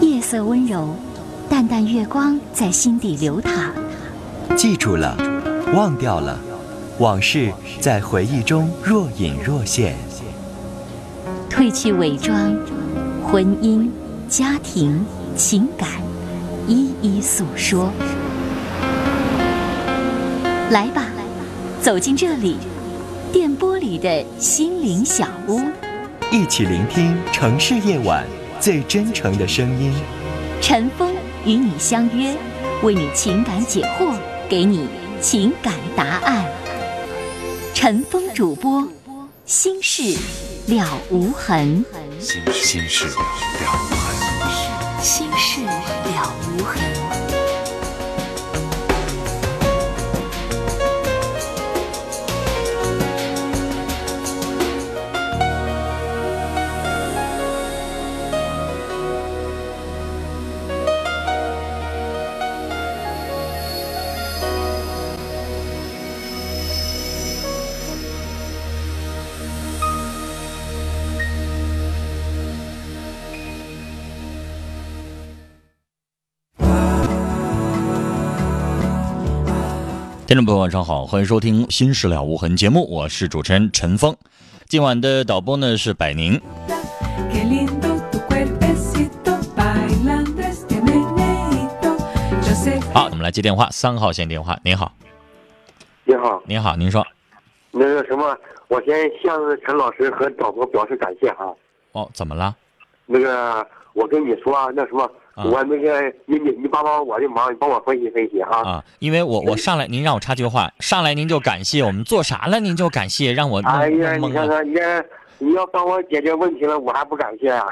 夜色温柔，淡淡月光在心底流淌。记住了，忘掉了，往事在回忆中若隐若现。褪去伪装，婚姻、家庭、情感，一一诉说。来吧，走进这里，电波里的心灵小屋，一起聆听城市夜晚最真诚的声音。陈峰与你相约，为你情感解惑，给你情感答案。陈峰主播，心事了无痕。心心事了无痕。心事了无痕。众朋友，晚上好，欢迎收听《新事了无痕》节目，我是主持人陈峰。今晚的导播呢是百宁。好，我们来接电话，三号线电话。您好，你好，您好，您说。那个什么，我先向陈老师和导播表示感谢哈。哦，怎么了？那个，我跟你说啊，那什么，啊我那个你你你帮帮我的忙，你帮我分析分析啊。啊，因为我我上来，您让我插句话，上来您就感谢我们做啥了，您就感谢，让我哎呀。你看看，你看，你要帮我解决问题了，我还不感谢啊。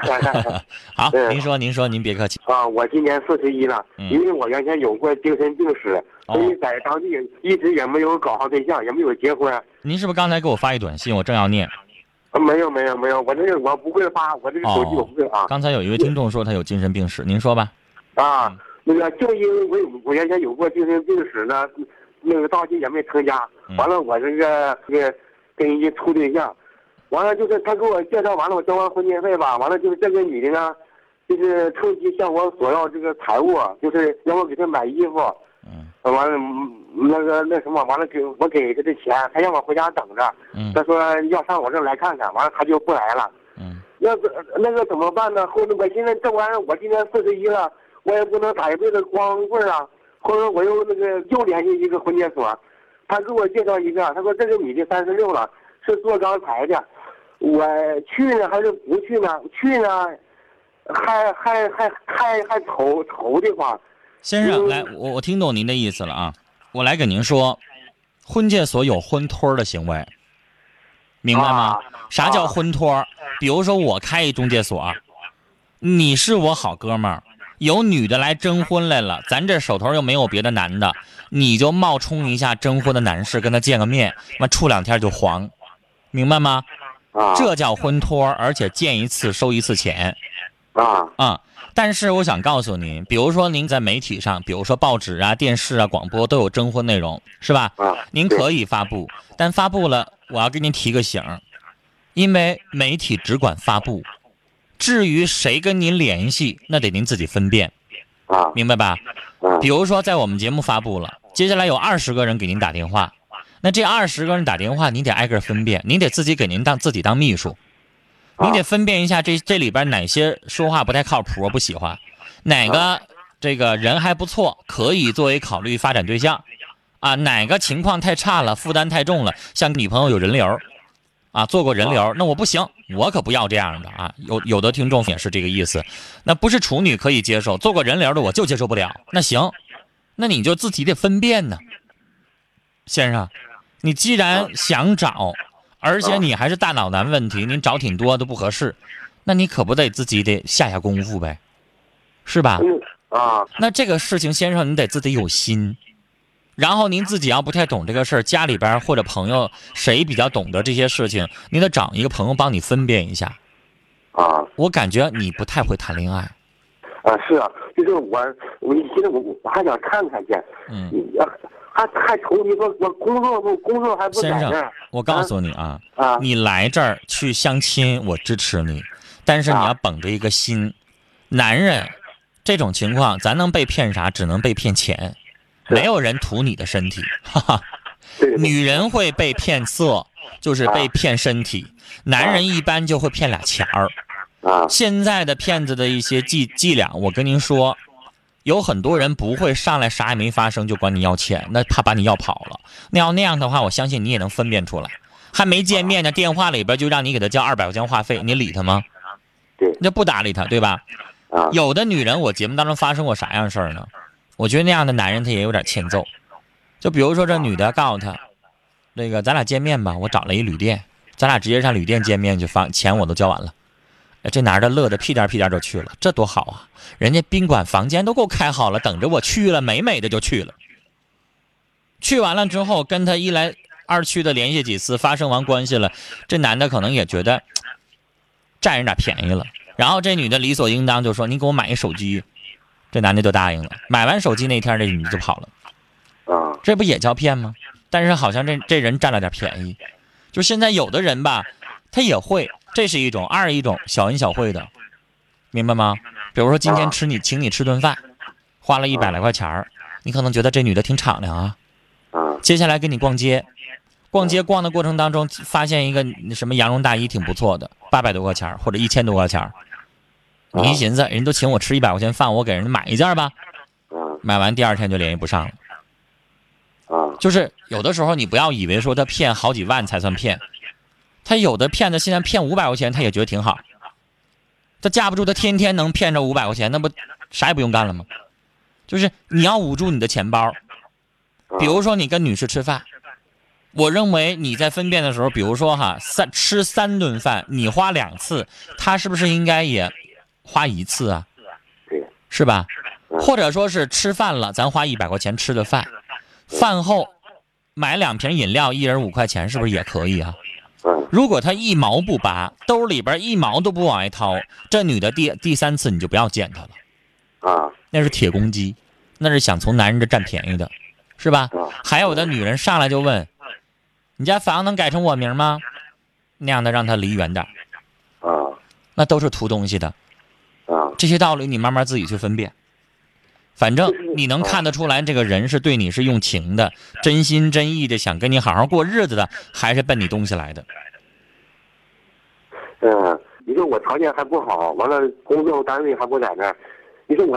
好，您说，您说，您别客气。啊，我今年四十一了，嗯因为我原先有过精神病史，哦所以在当地一直也没有搞上对象，也没有结婚。您是不是刚才给我发一短信？我正要念。啊没有没有没有，我这个我不会发，我这个手机我哦不会啊。刚才有一位听众说他有精神病史，您说吧。啊嗯，那个就因为我有我原先有过精神病史呢，那个到今也没成家。嗯完了，我这个这个跟人家处对象，完了就是他给我介绍完了，我交完婚介费吧，完了就是这个女的呢，就是趁机向我索要这个财物，就是让我给她买衣服。嗯完了，嗯那个那什么，完了给我给他的钱，他让我回家等着。嗯他说要上我这来看看，完了他就不来了。嗯那个那个怎么办呢？后来我现在这玩意儿，我今年四十一了，我也不能打一辈子光棍啊。后来我又那个又联系一个婚介所，他给我介绍一个，他说这个女的三十六了，是做钢材的，我去呢还是不去呢？去呢，还还还还还愁愁的慌。先生，嗯来，我我听懂您的意思了啊，我来给您说，婚介所有婚托的行为，明白吗？啊啥叫啊婚托？比如说我开一中介所，你是我好哥们儿，有女的来征婚来了，咱这手头又没有别的男的，你就冒充一下征婚的男士，跟他见个面，那处两天就黄，明白吗？啊，这叫婚托，而且见一次收一次钱。啊啊、但是我想告诉您，比如说您在媒体上，比如说报纸啊、电视啊、广播都有征婚内容，是吧？啊，您可以发布，但发布了，我要给您提个醒儿，因为媒体只管发布，至于谁跟您联系，那得您自己分辨，啊。明白吧？啊。比如说在我们节目发布了，接下来有二十个人给您打电话，那这二十个人打电话，您得挨个分辨，您得自己给您当自己当秘书，您得分辨一下这这里边哪些说话不太靠谱，我不喜欢，哪个这个人还不错，可以作为考虑发展对象，啊，哪个情况太差了，负担太重了，像女朋友有人流，啊，做过人流，那我不行，我可不要这样的啊。有有的听众也是这个意思，那不是处女可以接受，做过人流的我就接受不了。那行，那你就自己得分辨呢，先生，你既然想找，而且你还是大脑男问题，您找挺多都不合适，那你可不得自己得下下功夫呗，是吧？嗯啊那这个事情，先生，你得自己有心。然后您自己要不太懂这个事儿，家里边或者朋友谁比较懂得这些事情，你得找一个朋友帮你分辨一下。啊我感觉你不太会谈恋爱，啊！是啊，就是我，我现在我我还想看看去，嗯，啊还还愁你说我工作不工作还不在先生，我告诉你啊，啊你来这儿去相亲，我支持你，但是你啊要绷着一个心，男人这种情况，咱能被骗啥？只能被骗钱，没有人图你的身体，哈哈。女人会被骗色，就是被骗身体；男人一般就会骗俩钱儿。啊现在的骗子的一些伎伎俩，我跟您说，有很多人不会上来啥也没发生就管你要钱，那怕把你要跑了。那要那样的话，我相信你也能分辨出来。还没见面呢，电话里边就让你给他交二百块钱话费，你理他吗？对那不搭理他，对吧？啊有的女人，我节目当中发生过啥样事儿呢？我觉得那样的男人他也有点欠揍。就比如说这女的告诉他，那个咱俩见面吧，我找了一旅店，咱俩直接上旅店见面去，房钱我都交完了。哎这男的乐得屁颠屁颠就去了，这多好啊！人家宾馆房间都给我开好了，等着我去了，美美的就去了。去完了之后，跟他一来二去的联系几次，发生完关系了，这男的可能也觉得占人点便宜了。然后这女的理所应当就说：“你给我买一手机。”这男的就答应了。买完手机那天，这女的就跑了。啊这不也叫骗吗？但是好像这这人占了点便宜。就现在有的人吧，他也会，这是一种；二一种小恩小惠的，明白吗？比如说今天吃你请你吃顿饭，花了一百来块钱儿，你可能觉得这女的挺敞亮啊。啊接下来跟你逛街，逛街逛的过程当中，发现一个什么羊绒大衣挺不错的，八百多块钱儿或者一千多块钱儿。你一寻思，人都请我吃一百块钱饭，我给人家买一件吧。啊买完第二天就联系不上了。啊就是有的时候你不要以为说他骗好几万才算骗，他有的骗子现在骗五百块钱，他也觉得挺好。他架不住他天天能骗着五百块钱，那不啥也不用干了吗？就是你要捂住你的钱包，比如说你跟女士吃饭，我认为你在分辨的时候，比如说哈三吃三顿饭，你花两次，他是不是应该也花一次啊？对是吧？嗯或者说是吃饭了，咱花一百块钱吃的饭，饭后买两瓶饮料，一人五块钱，是不是也可以啊？嗯如果他一毛不拔，兜里边一毛都不往外掏，这女的第第三次你就不要见她了，啊那是铁公鸡，那是想从男人这占便宜的，是吧？啊还有的女人上来就问：“你家房能改成我名吗？”那样的让他离远点，啊那都是图东西的。啊这些道理你慢慢自己去分辨。反正你能看得出来，这个人是对你是用情的，真心真意的想跟你好好过日子的，还是奔你东西来的。嗯，你说我条件还不好，完了工作单位还不在那儿，你说我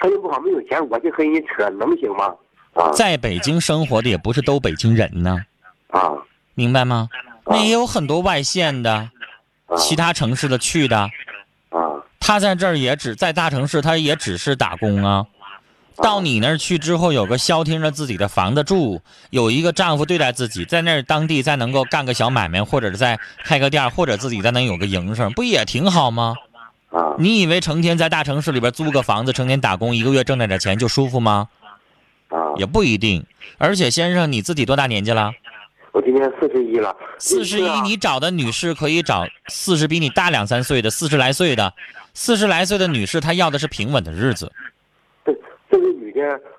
条件不好没有钱，我去和人家扯能行吗？啊在北京生活的也不是都北京人呢，啊明白吗？那也有很多外县的，啊其他城市的去的，啊他在这儿也只在大城市，他也只是打工啊。到你那儿去之后，有个消停着自己的房子住，有一个丈夫对待自己，在那儿当地再能够干个小买卖，或者是再开个店，或者自己再能有个营生，不也挺好吗？啊你以为成天在大城市里边租个房子，成天打工，一个月挣那点钱就舒服吗？啊！也不一定。而且先生，你自己多大年纪了？我今年四十一了，四十一，啊你找的女士可以找四十比你大两三岁的，四十来岁的，四十来岁的女士，她要的是平稳的日子。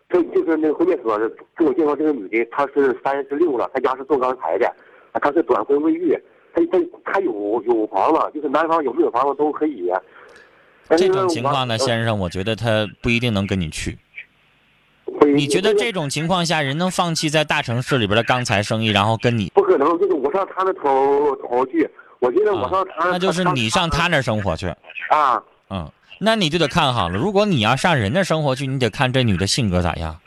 这就是那个婚介所给我介绍这个女的，她是三十六了，她家是做钢材的，啊她是短婚未育，她她她有有房子，就是男方有没有房子都可以。这种情况呢，先生，我觉得他不一定能跟你去。你觉得这种情况下，人能放弃在大城市里边的钢材生意，然后跟你不可能？就是我上他那头头去，我觉得我上他，啊那就是你上他那生活去。啊嗯，那你就得看好了。如果你要上人家生活去，你得看这女的性格咋样。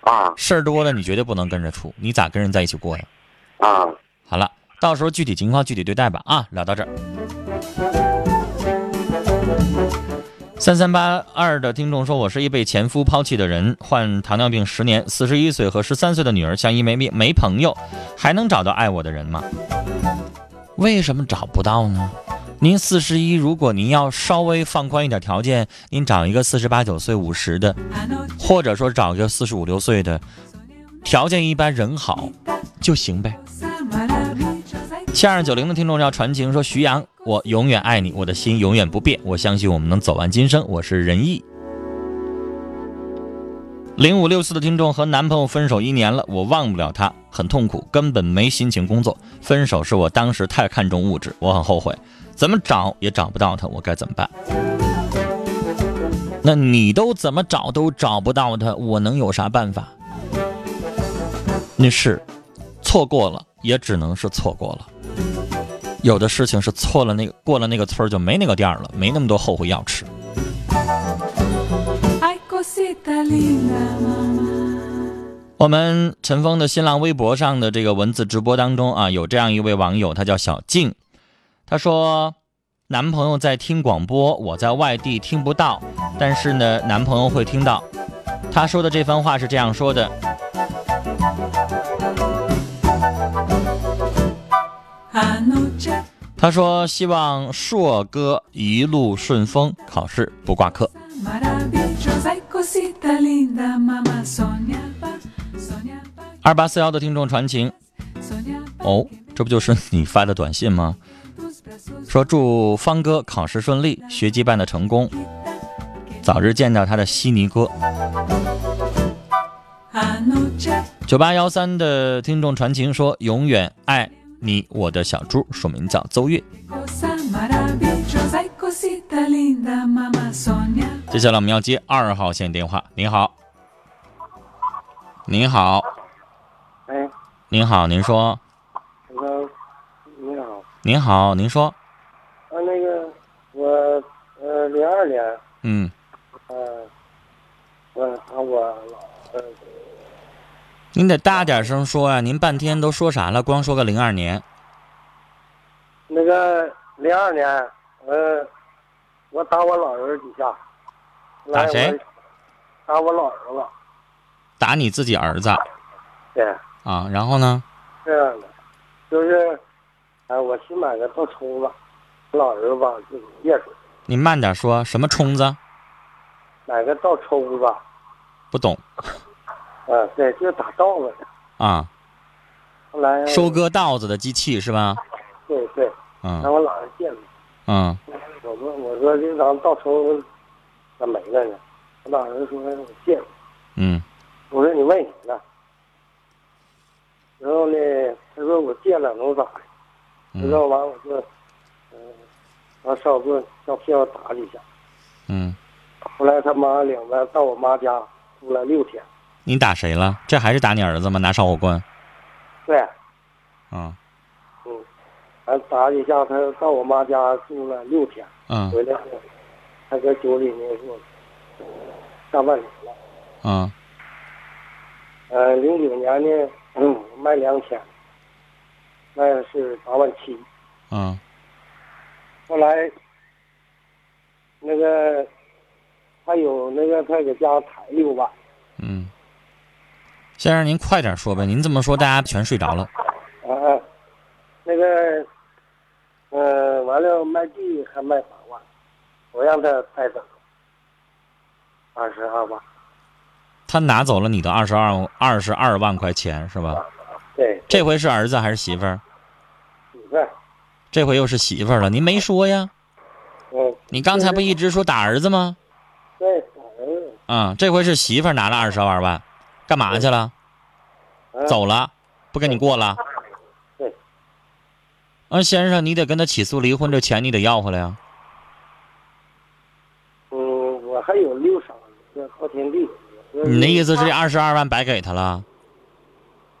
啊事儿多了，你绝对不能跟着处，你咋跟人在一起过呀？啊！好了，到时候具体情况具体对待吧。啊，聊到这儿。三三八二的听众说：“我是一被前夫抛弃的人，患糖尿病十年，四十一岁和十三岁的女儿相依为命，没朋友，还能找到爱我的人吗？为什么找不到呢？您四十一，如果您要稍微放宽一点条件，您找一个四十八九岁、五十的，或者说找一个四十五六岁的，条件一般人好就行呗。”七二九零的听众要传情说：“徐阳，我永远爱你，我的心永远不变，我相信我们能走完今生。”我是仁义。零五六四的听众和男朋友分手一年了，我忘不了他，很痛苦，根本没心情工作。分手是我当时太看重物质，我很后悔，怎么找也找不到他，我该怎么办？那你都怎么找都找不到他，我能有啥办法？那是错过了，也只能是错过了。有的事情是错了，那个过了那个村就没那个店了，没那么多后悔药吃。我们陈峰的新浪微博上的这个文字直播当中啊，有这样一位网友，他叫小静，他说，男朋友在听广播，我在外地听不到，但是呢，男朋友会听到。他说的这番话是这样说的：他说希望硕哥一路顺风，考试不挂科。二八四幺的听众传情，哦，这不就是你发的短信吗？说祝方哥考试顺利，学籍办的成功，早日见到他的悉尼哥。九八幺三的听众传情说：“永远爱你，我的小猪。”署名叫邹月。接下来我们要接二号线电话。您好，您好，哎，您好，您说，您好，您说，啊，那个我呃零二年嗯，呃我打我老呃您得大点声说啊、您半天都说啥了？光说个零二年，那个零二年呃我打我老人几下，打谁？打我老儿子，打你自己儿子对，啊？然后呢？这样的，就是哎、我新买个大葱子，老儿子吧就是别墅，你慢点说，什么冲子？买个倒抽子，不懂啊，对，就是打稻子的。啊？后来收割稻子的机器是吧？对对，让嗯我老人借了。嗯我说我说这咱稻抽咋没了呢？我老人说我借了。嗯我说你问谁呢？然后呢，他说我借了能咋的？然嗯后完我就，嗯、完稍不照片我打几下。嗯，后来他妈领着到我妈家住了六天。你打谁了？这还是打你儿子吗？拿烧火棍？对，嗯嗯，完打一下，他到我妈家住了六天，嗯回来后，他搁酒里呢给我呃上半年了。嗯呃，零九年呢，嗯，卖两千，卖的是八万七。嗯后来，那个还有那个他给家抬六万，嗯。先生，您快点说呗，您这么说大家全睡着了。啊，那个，呃，完了卖地还卖八万，我让他带走二十二万，他拿走了你的二十二二十二万块钱是吧？对，这回是儿子还是媳妇儿？媳妇儿，这回又是媳妇儿了，您没说呀？嗯，你刚才不一直说打儿子吗？对，打儿子，啊、这回是媳妇儿拿了二十二万，干嘛去了？啊走了，不跟你过了？对，啊，先生，你得跟他起诉离婚，这钱你得要回来呀。嗯，我还有六晌这昊天地，你的意思是这二十二万白给他了？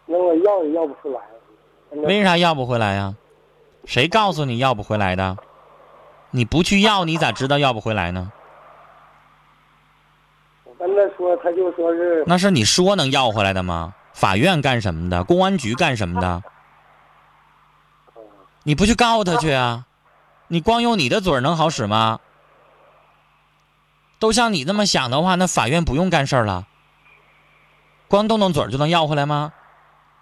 那我要也要不出来，为啥要不回来呀？谁告诉你要不回来的？你不去要，你咋知道要不回来呢？我跟他说，他就说是那是你说能要回来的吗？法院干什么的？公安局干什么的？你不去告他去啊？你光用你的嘴能好使吗？都像你这么想的话，那法院不用干事儿了，光动动嘴就能要回来吗？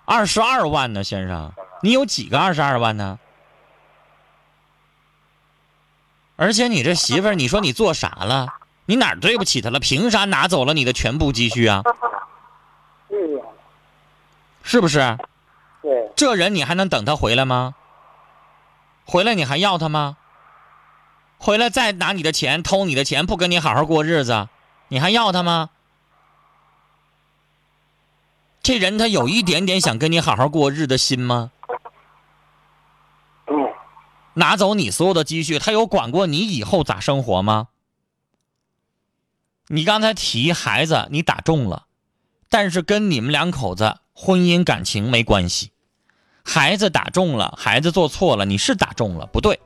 二十二万呢，先生，你有几个二十二万呢？而且你这媳妇儿，你说你做啥了？你哪儿对不起她了？凭啥拿走了你的全部积蓄啊？是不是？对，这人你还能等他回来吗？回来你还要他吗？回来再拿你的钱偷你的钱，不跟你好好过日子，你还要他吗？这人他有一点点想跟你好好过日的心吗？拿走你所有的积蓄，他有管过你以后咋生活吗？你刚才提孩子，你打中了，但是跟你们两口子婚姻感情没关系。孩子打中了，孩子做错了，你是打中了，不对。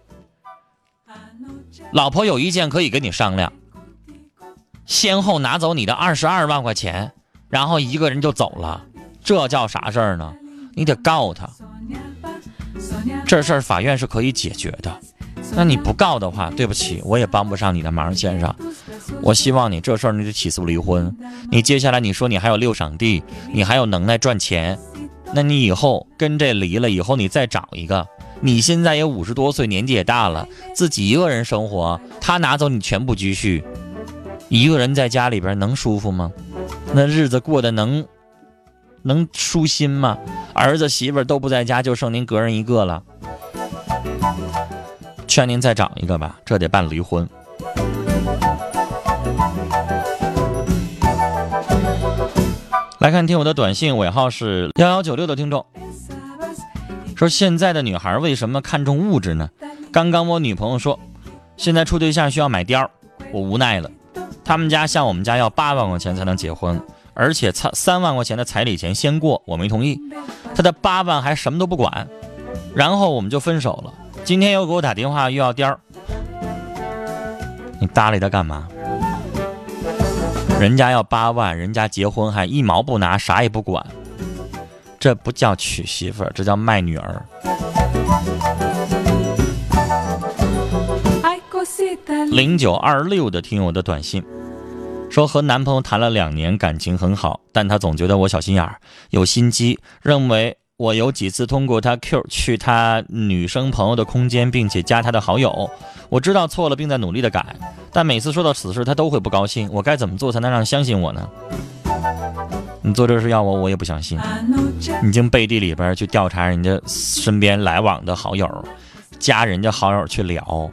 老婆有意见可以跟你商量，先后拿走你的二十二万块钱，然后一个人就走了，这叫啥事儿呢？你得告他，这事儿法院是可以解决的。那你不告的话，对不起，我也帮不上你的忙，先生。我希望你这事儿你得起诉离婚。你接下来你说你还有六晌地，你还有能耐赚钱。那你以后跟这离了以后，你再找一个。你现在也五十多岁，年纪也大了，自己一个人生活，他拿走你全部积蓄，一个人在家里边能舒服吗？那日子过得能能舒心吗？儿子媳妇都不在家，就剩您个人一个了。劝您再找一个吧，这得办离婚。来看听我的短信，尾号是幺幺九六的听众说：“现在的女孩为什么看重物质呢？刚刚我女朋友说，现在处对象需要买貂，我无奈了。他们家向我们家要八万块钱才能结婚，而且三三万块钱的彩礼钱先过，我没同意。他的八万还什么都不管，然后我们就分手了。今天又给我打电话，又要颠儿，你搭理他干嘛？”人家要八万，人家结婚还一毛不拿，啥也不管，这不叫娶媳妇儿，这叫卖女儿。零九二六的听友的短信说，和男朋友谈了两年，感情很好，但他总觉得我小心眼儿，有心机，认为。我有几次通过他 Q 去他女生朋友的空间，并且加他的好友。我知道错了，并在努力的改，但每次说到此事，他都会不高兴。我该怎么做才能让相信我呢？你做这事要我，我也不相信。你经背地里边去调查人家身边来往的好友，加人家好友去聊，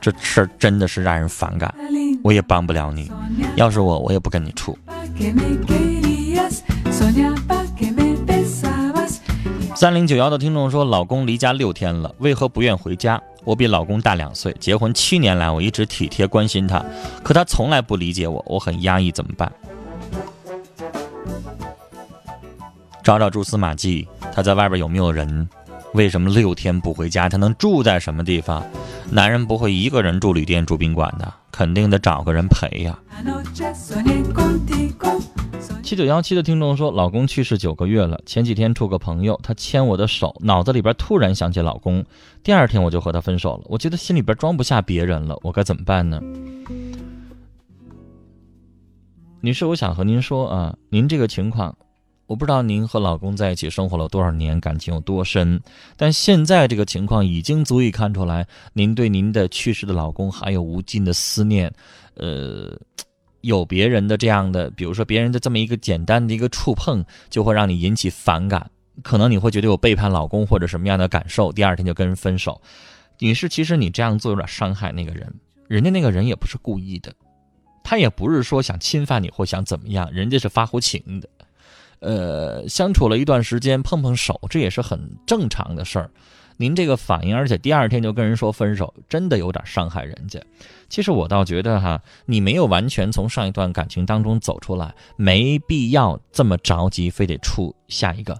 这事真的是让人反感。我也帮不了你，要是我，我也不跟你处。三零九幺的听众说：“老公离家六天了，为何不愿回家？我比老公大两岁，结婚七年来，我一直体贴关心他，可他从来不理解我，我很压抑，怎么办？找找蛛丝马迹，他在外边有没有人？为什么六天不回家？他能住在什么地方？男人不会一个人住旅店、住宾馆的，肯定得找个人陪呀。”七九幺七的听众说：“老公去世九个月了，前几天处个朋友，他牵我的手，脑子里边突然想起老公，第二天我就和他分手了。我觉得心里边装不下别人了，我该怎么办呢？”女士，我想和您说啊，您这个情况，我不知道您和老公在一起生活了多少年，感情有多深，但现在这个情况已经足以看出来，您对您的去世的老公还有无尽的思念，呃。有别人的这样的，比如说别人的这么一个简单的一个触碰，就会让你引起反感，可能你会觉得有背叛老公或者什么样的感受，第二天就跟人分手。女士，其实你这样做有点伤害那个人，人家那个人也不是故意的，他也不是说想侵犯你或想怎么样，人家是发乎情的。呃，相处了一段时间，碰碰手，这也是很正常的事儿。您这个反应，而且第二天就跟人说分手，真的有点伤害人家。其实我倒觉得哈，你没有完全从上一段感情当中走出来，没必要这么着急，非得处下一个。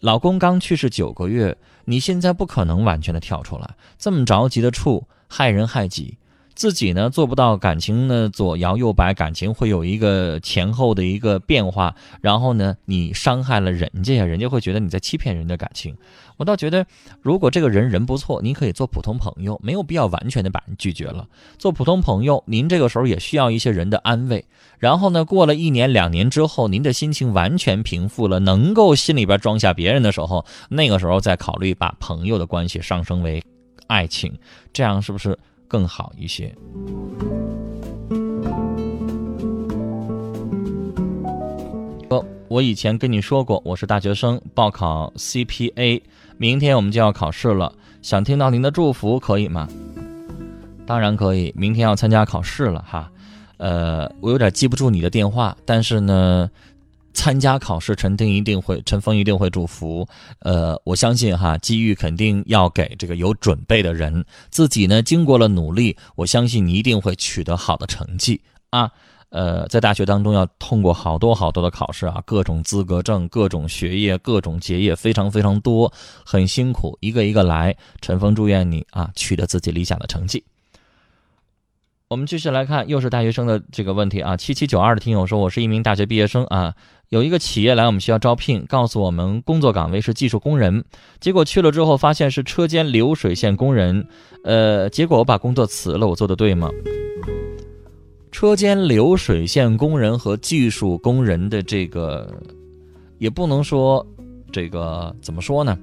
老公刚去世九个月，你现在不可能完全的跳出来，这么着急的处，害人害己。自己呢做不到感情呢左摇右摆，感情会有一个前后的一个变化，然后呢你伤害了人家呀，人家会觉得你在欺骗人的感情。我倒觉得，如果这个人人不错，您可以做普通朋友，没有必要完全的把人拒绝了。做普通朋友，您这个时候也需要一些人的安慰。然后呢，过了一年两年之后，您的心情完全平复了，能够心里边装下别人的时候，那个时候再考虑把朋友的关系上升为爱情，这样是不是？更好一些。我以前跟你说过，我是大学生，报考 CPA，明天我们就要考试了，想听到您的祝福，可以吗？当然可以，明天要参加考试了哈。呃，我有点记不住你的电话，但是呢，参加考试，陈丁一定会，陈峰一定会祝福。呃，我相信哈，机遇肯定要给这个有准备的人。自己呢，经过了努力，我相信你一定会取得好的成绩啊。呃，在大学当中要通过好多好多的考试啊，各种资格证、各种学业、各种结业，非常非常多，很辛苦，一个一个来。陈峰祝愿你啊，取得自己理想的成绩。我们继续来看，又是大学生的这个问题啊。七七九二的听友说，我是一名大学毕业生啊，有一个企业来我们学校招聘，告诉我们工作岗位是技术工人，结果去了之后发现是车间流水线工人，呃，结果我把工作辞了，我做的对吗？车间流水线工人和技术工人的这个，也不能说这个怎么说呢？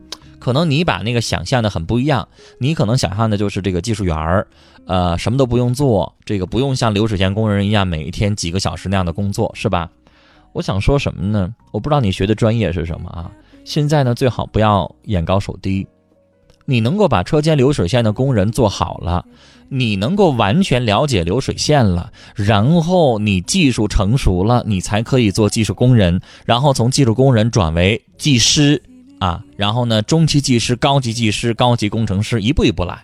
可能你把那个想象的很不一样，你可能想象的就是这个技术员儿，呃，什么都不用做，这个不用像流水线工人一样每一天几个小时那样的工作，是吧？我想说什么呢？我不知道你学的专业是什么啊？现在呢，最好不要眼高手低，你能够把车间流水线的工人做好了，你能够完全了解流水线了，然后你技术成熟了，你才可以做技术工人，然后从技术工人转为技师。啊，然后呢，中级技师、高级技师、高级工程师，一步一步来。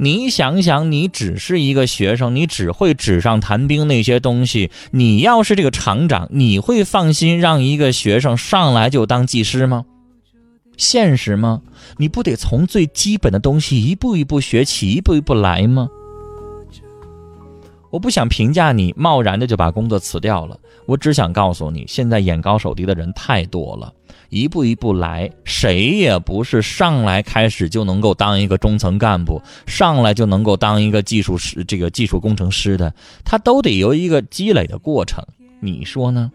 你想想，你只是一个学生，你只会纸上谈兵那些东西。你要是这个厂长，你会放心让一个学生上来就当技师吗？现实吗？你不得从最基本的东西一步一步学起，一步一步来吗？我不想评价你贸然的就把工作辞掉了，我只想告诉你，现在眼高手低的人太多了。一步一步来，谁也不是上来开始就能够当一个中层干部，上来就能够当一个技术师，这个技术工程师的，他都得有一个积累的过程，你说呢？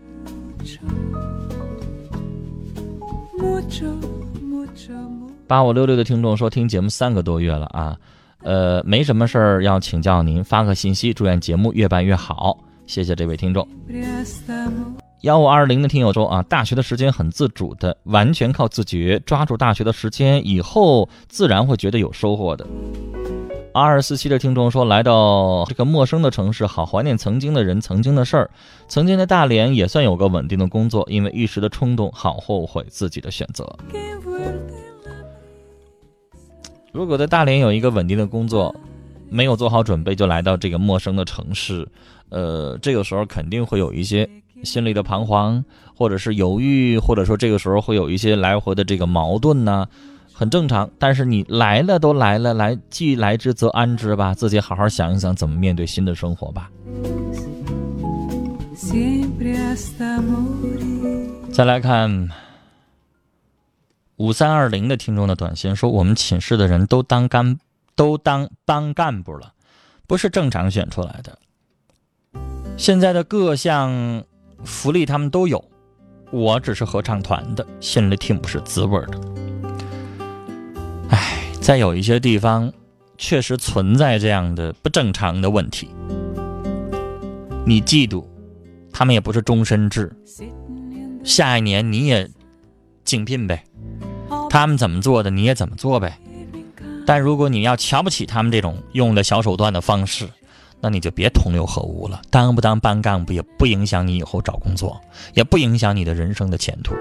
八五六六的听众说，听节目三个多月了啊，呃，没什么事儿要请教您，发个信息，祝愿节目越办越好，谢谢这位听众。幺五二零的听友说啊，大学的时间很自主的，完全靠自觉，抓住大学的时间，以后自然会觉得有收获的。二二四七的听众说，来到这个陌生的城市，好怀念曾经的人，曾经的事儿。曾经的大连也算有个稳定的工作，因为一时的冲动，好后悔自己的选择。如果在大连有一个稳定的工作，没有做好准备就来到这个陌生的城市，呃，这个时候肯定会有一些。心里的彷徨，或者是犹豫，或者说这个时候会有一些来回的这个矛盾呢，很正常。但是你来了都来了，来既来之则安之吧，自己好好想一想怎么面对新的生活吧。再来看五三二零的听众的短信说，我们寝室的人都当干都当当干部了，不是正常选出来的。现在的各项。福利他们都有，我只是合唱团的，心里挺不是滋味的。唉，在有一些地方，确实存在这样的不正常的问题。你嫉妒，他们也不是终身制，下一年你也竞聘呗，他们怎么做的你也怎么做呗。但如果你要瞧不起他们这种用的小手段的方式，那你就别同流合污了，当不当班干部也不影响你以后找工作，也不影响你的人生的前途。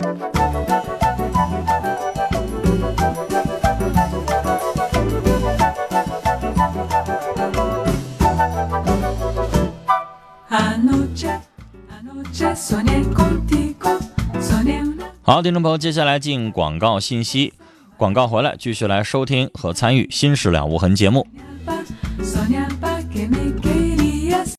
好，听众朋友，接下来进广告信息，广告回来继续来收听和参与《新事了无痕》节目。